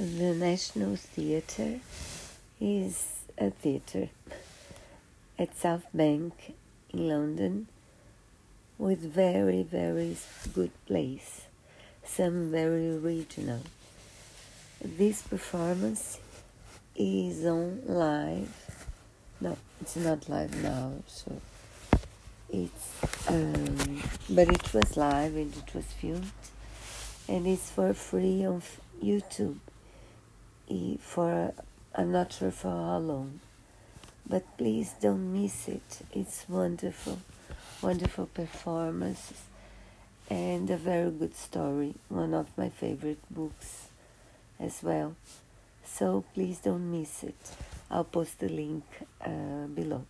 The National Theatre is a theatre at South Bank in London with very, very good plays, some very original. This performance is on live. No, it's not live now, so it's um, but it was live and it was filmed and it's for free on YouTube for I'm not sure for how long, but please don't miss it. It's wonderful, wonderful performances, and a very good story. One of my favorite books, as well. So please don't miss it. I'll post the link uh, below.